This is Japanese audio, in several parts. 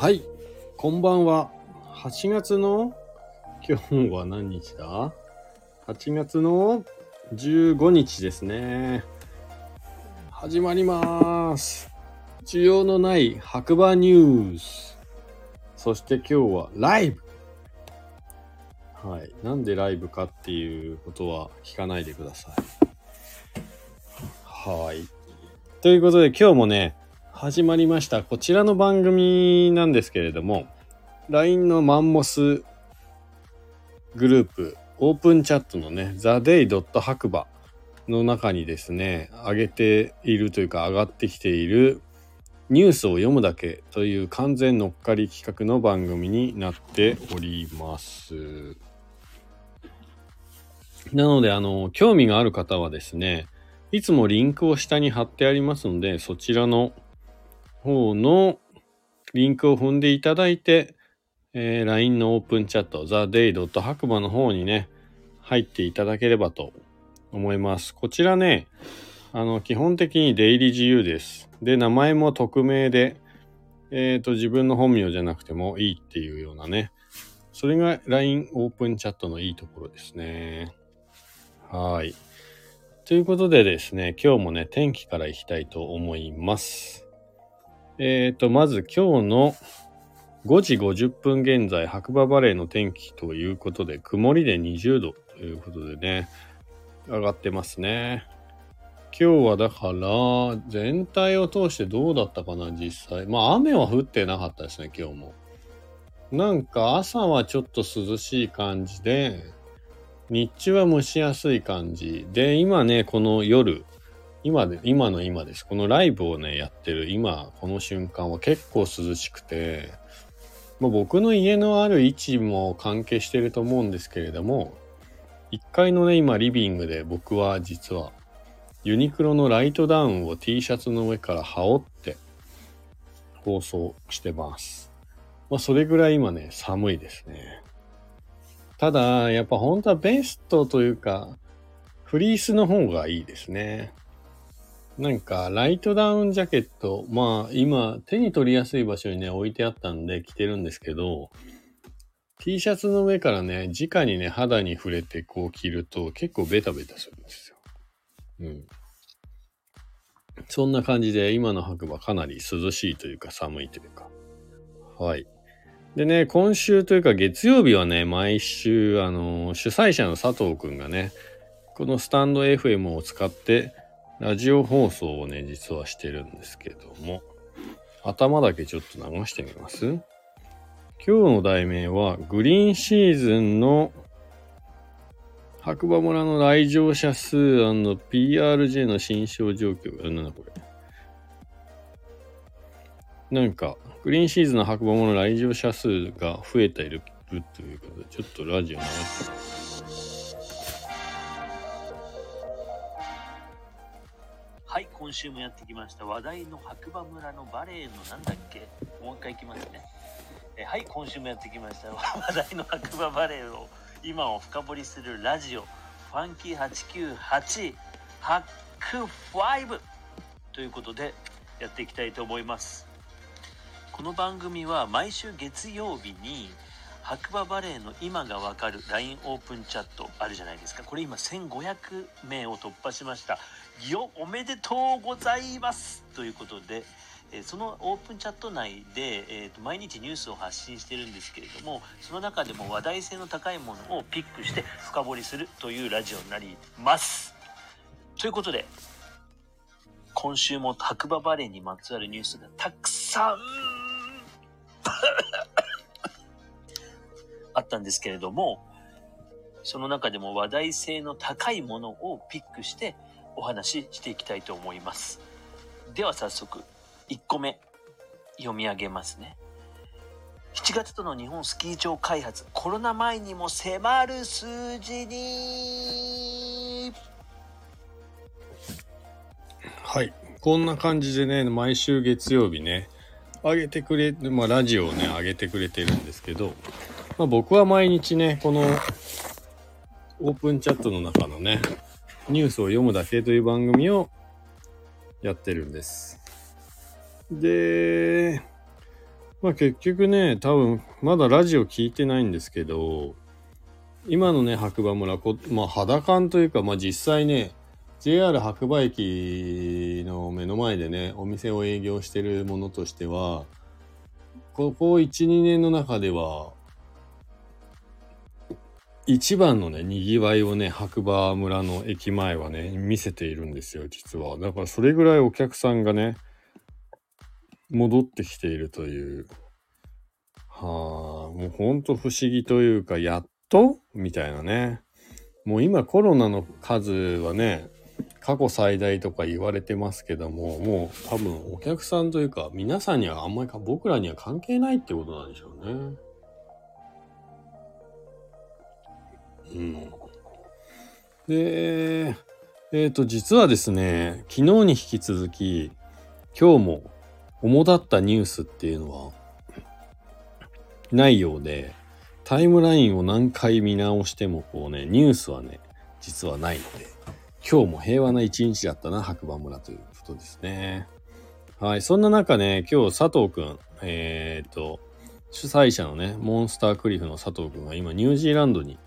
はい、こんばんは。8月の、今日は何日だ ?8 月の15日ですね。始まります。需要のない白馬ニュース。そして今日はライブ。はい。なんでライブかっていうことは聞かないでください。はい。ということで今日もね、始まりました。こちらの番組なんですけれども、LINE のマンモスグループ、オープンチャットのね、theday. 白馬の中にですね、上げているというか上がってきているニュースを読むだけという完全乗っかり企画の番組になっております。なので、あの、興味がある方はですね、いつもリンクを下に貼ってありますので、そちらの方のリンクを踏んでいただいて、えー LINE のオープンチャット、theday. 白馬の方にね、入っていただければと思います。こちらね、あの、基本的に出入り自由です。で、名前も匿名で、えっ、と、自分の本名じゃなくてもいいっていうようなね、それが LINE オープンチャットのいいところですね。はい。ということでですね、今日もね、天気からいきたいと思います。えっ、と、まず今日の5時50分現在、白馬バレーの天気ということで、曇りで20度ということでね、上がってますね。今日はだから、全体を通してどうだったかな、実際。まあ、雨は降ってなかったですね、今日も。なんか朝はちょっと涼しい感じで、日中は蒸しやすい感じ。で、今ね、この夜、今で、今の今です。このライブをね、やってる今、この瞬間は結構涼しくて、まあ、僕の家のある位置も関係してると思うんですけれども、1階のね、今リビングで僕は実はユニクロのライトダウンを T シャツの上から羽織って放送してます。まあ、それぐらい今ね、寒いですね。ただ、やっぱ本当はベストというか、フリースの方がいいですね。なんか、ライトダウンジャケット、まあ、今、手に取りやすい場所にね、置いてあったんで着てるんですけど、T シャツの上からね、直にね、肌に触れてこう着ると結構ベタベタするんですよ。うん。そんな感じで、今の白馬かなり涼しいというか寒いというか。はい。でね、今週というか月曜日はね、毎週、あの、主催者の佐藤くんがね、このスタンド FM を使って、ラジオ放送をね、実はしてるんですけども、頭だけちょっと流してみます？今日の題名は、グリーンシーズンの白馬村の来場者数 &PRJ の新商状況。あなんだこれ。なんか、グリーンシーズンの白馬村の来場者数が増えているということで、ちょっとラジオ流してみます今週もやってきました。話題の白馬村のバレエのなんだっけ？もう一回いきますね。えはい、今週もやってきました。話題の白馬バレエを今を深掘りするラジオ、ファンキー898、ハック5ということでやっていきたいと思います。この番組は毎週月曜日に白馬バレーの今がわかる LINE オープンチャットあるじゃないですか。これ今1500名を突破しました。よおめでとうございます。ということで、そのオープンチャット内で、えーと毎日ニュースを発信してるんですけれどもその中でも話題性の高いものをピックして深掘りするというラジオになります。ということで今週も白馬バレーにまつわるニュースがたくさん。あったんですけれどもその中でも話題性の高いものをピックしてお話ししていきたいと思います。では早速1個目読み上げますね。7月との日本スキー場開発コロナ前にも迫る数字に。はい。こんな感じでね、毎週月曜日ね、上げてくれ、まあラジオをね、上げてくれてるんですけど、まあ僕は毎日ね、このオープンチャットの中のね、ニュースを読むだけという番組をやってるんです。で、まあ結局ね、多分まだラジオ聞いてないんですけど、今のね、白馬村、こまあ肌感というか、まあ実際ね、JR 白馬駅の目の前でね、お店を営業してるものとしては、ここ1、2年の中では、一番のね、賑わいをね、白馬村の駅前はね、見せているんですよ、実は。だからそれぐらいお客さんがね、戻ってきているという。はあ、もうほんと不思議というか、やっと？みたいなね。もう今コロナの数はね、過去最大とか言われてますけども、もう多分お客さんというか、皆さんにはあんまりか僕らには関係ないってことなんでしょうね。うん。で、えっ、と、実はですね、昨日に引き続き、今日も主だったニュースっていうのは、ないようで、タイムラインを何回見直してもこうね、ニュースはね、実はないので、今日も平和な一日だったな、白馬村ということですね。はい。そんな中ね、今日佐藤くん、えっ、と、主催者のね、モンスタークリフの佐藤くんが今ニュージーランドに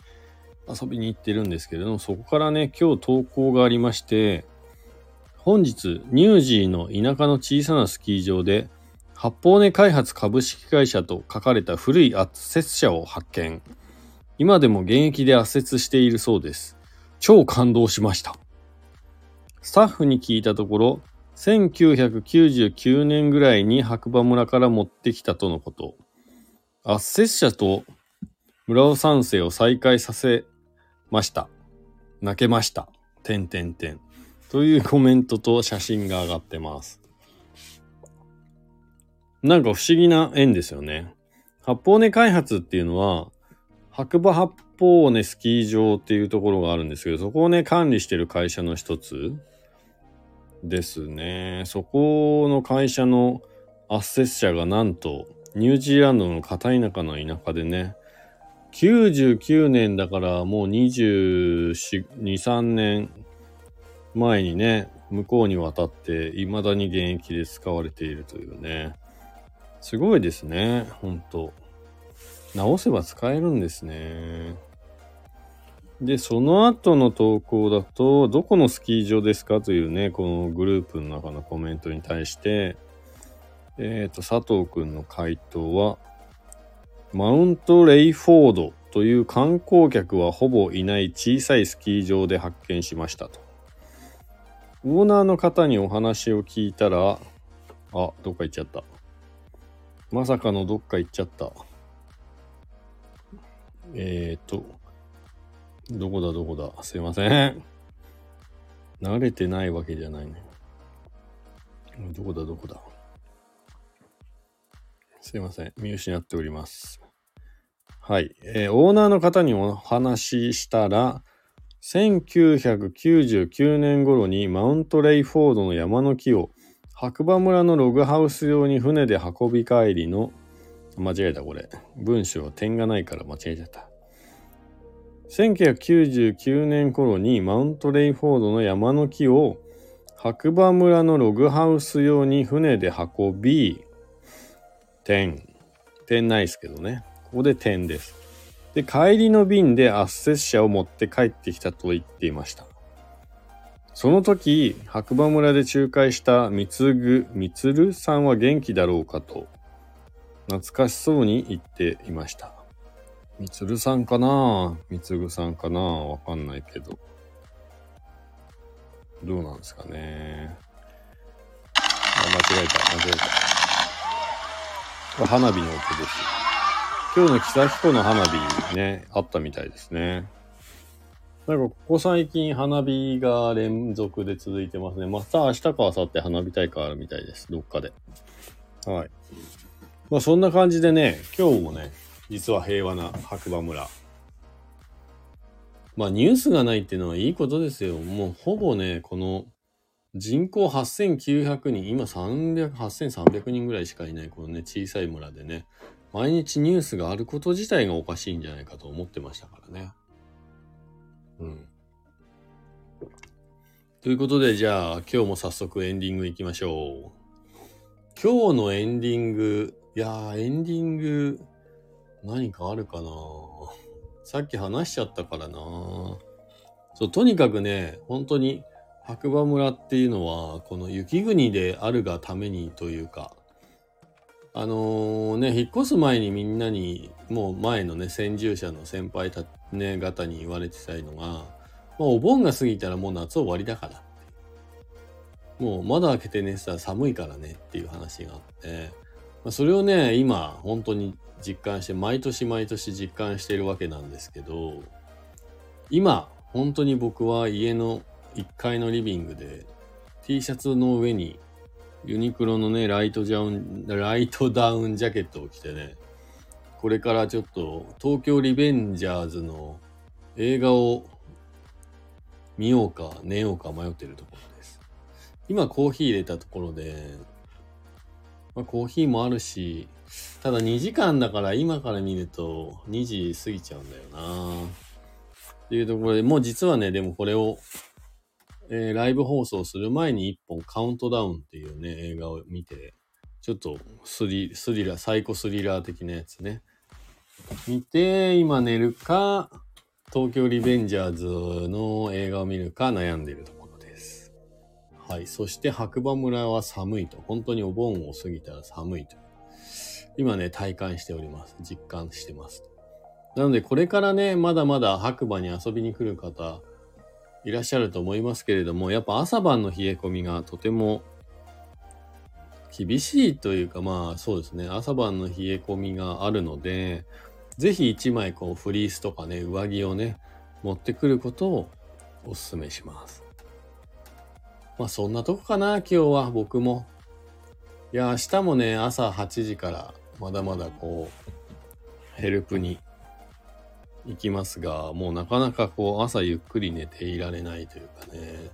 遊びに行ってるんですけれども、そこからね、今日投稿がありまして、本日、ニュージーの田舎の小さなスキー場で、八方根開発株式会社と書かれた古い圧雪車を発見。今でも現役で圧雪しているそうです。超感動しました。スタッフに聞いたところ、1999年ぐらいに白馬村から持ってきたとのこと。圧雪車と村尾三世を再開させました。泣けました。てんてんてん。というコメントと写真が上がってます。なんか不思議な縁ですよね。八方根開発っていうのは、白馬八方根スキー場っていうところがあるんですけど、そこをね、管理してる会社の一つですね。そこの会社の圧雪車がなんと、ニュージーランドの片田舎の田舎でね、99年だからもう24、2、3年前にね、向こうに渡って未だに現役で使われているというね。すごいですね、ほんと。直せば使えるんですね。で、その後の投稿だと、どこのスキー場ですかというね、このグループの中のコメントに対して、えっ、と、佐藤くんの回答は、マウントレイフォードという観光客はほぼいない小さいスキー場で発見しましたと。オーナーの方にお話を聞いたら、あ、どっか行っちゃった。まさかのどっか行っちゃった。えーと、どこだどこだ。すいません。慣れてないわけじゃないね。どこだどこだ。すいません。見失っております。はい。えーオーナーの方にお話ししたら、1999年頃にマウントレイフォードの山の木を白馬村のログハウス用に船で運び帰りの、間違えたこれ。文章は点がないから間違えちゃった。1999年頃にマウントレイフォードの山の木を白馬村のログハウス用に船で運び、点。点ないですけどね。ここで点です。で、帰りの便で圧雪車を持って帰ってきたと言っていました。その時、白馬村で仲介した三つぐ、みつるさんは元気だろうかと、懐かしそうに言っていました。みつるさんかな？みつぐさんかな？わかんないけど。どうなんですかね？あ、間違えた、間違えた。花火の音です。今日の木崎湖の花火ね、あったみたいですね。なんかここ最近花火が連続で続いてますね。また明日か明後日花火大会あるみたいです。どっかで。はい。まあそんな感じでね、今日もね、実は平和な白馬村。まあニュースがないっていうのはいいことですよ。もうほぼね、この人口8900人、今300、8300人ぐらいしかいないこのね、小さい村でね、毎日ニュースがあること自体がおかしいんじゃないかと思ってましたからね。うん。ということで、じゃあ今日も早速エンディングいきましょう。今日のエンディングいやー、エンディング、何かあるかなさっき話しちゃったからなそう、とにかくね、本当に白馬村っていうのは、この雪国であるがためにというか、あのーね、引っ越す前にみんなに、もう前のね、先住者の先輩た、ね、方に言われてたいのが、まあ、お盆が過ぎたらもう夏終わりだから。もう窓開けて寝てたら寒いからねっていう話があって、まあ、それをね、今、本当に実感して、毎年毎年実感しているわけなんですけど、今、本当に僕は家の1階のリビングで T シャツの上にユニクロのね、ライトジャウン、ライトダウンジャケットを着てね、これからちょっと東京リベンジャーズの映画を見ようか寝ようか迷ってるところです。今コーヒー入れたところで、まあ、コーヒーもあるし、ただ2時間だから今から見ると2時過ぎちゃうんだよなっていうところで、もう実はね、でもこれを、えーライブ放送する前に1本カウントダウンっていうね、映画を見て、ちょっとスリスリラー、サイコスリラー的なやつね。見て、今寝るか、東京リベンジャーズの映画を見るか悩んでいるところです。はい。そして白馬村は寒いと。本当にお盆を過ぎたら寒いと。今ね、体感しております。実感してます。なので、これからね、まだまだ白馬に遊びに来る方、いらっしゃると思いますけれども、やっぱ朝晩の冷え込みがとても厳しいというか、まあそうですね、朝晩の冷え込みがあるので、ぜひ一枚こうフリースとかね、上着をね、持ってくることをお勧めします。まあそんなとこかな、今日は僕も。いや、明日もね、朝8時からまだまだこう、ヘルプに行きますが、もうなかなかこう朝ゆっくり寝ていられないというかね、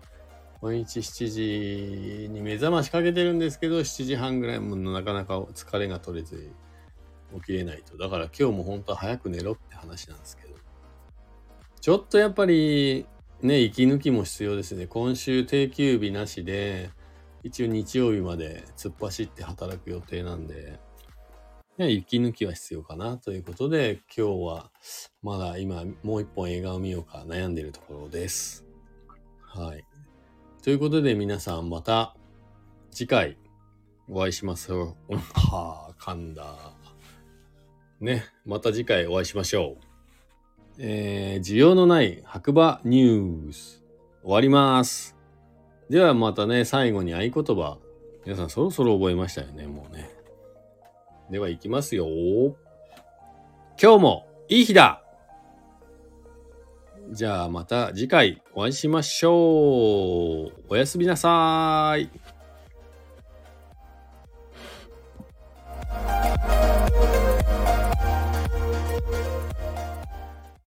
毎日7時に目覚ましかけてるんですけど、7時半ぐらいもなかなか疲れが取れず起きれないと。だから今日も本当は早く寝ろって話なんですけど。ちょっとやっぱりね、息抜きも必要ですね。今週定休日なしで、一応日曜日まで突っ走って働く予定なんで、ね、息抜きは必要かなということで、今日はまだ今もう一本映画を見ようか悩んでいるところです。はい。ということで皆さんまた次回お会いしますよ。はあ、噛んだ。ね、また次回お会いしましょう。えー、需要のない白馬ニュース終わります。ではまたね、最後に合言葉。皆さんそろそろ覚えましたよね、もうね。では行きますよ。今日もいい日だじゃあまた次回お会いしましょう。おやすみなさーい。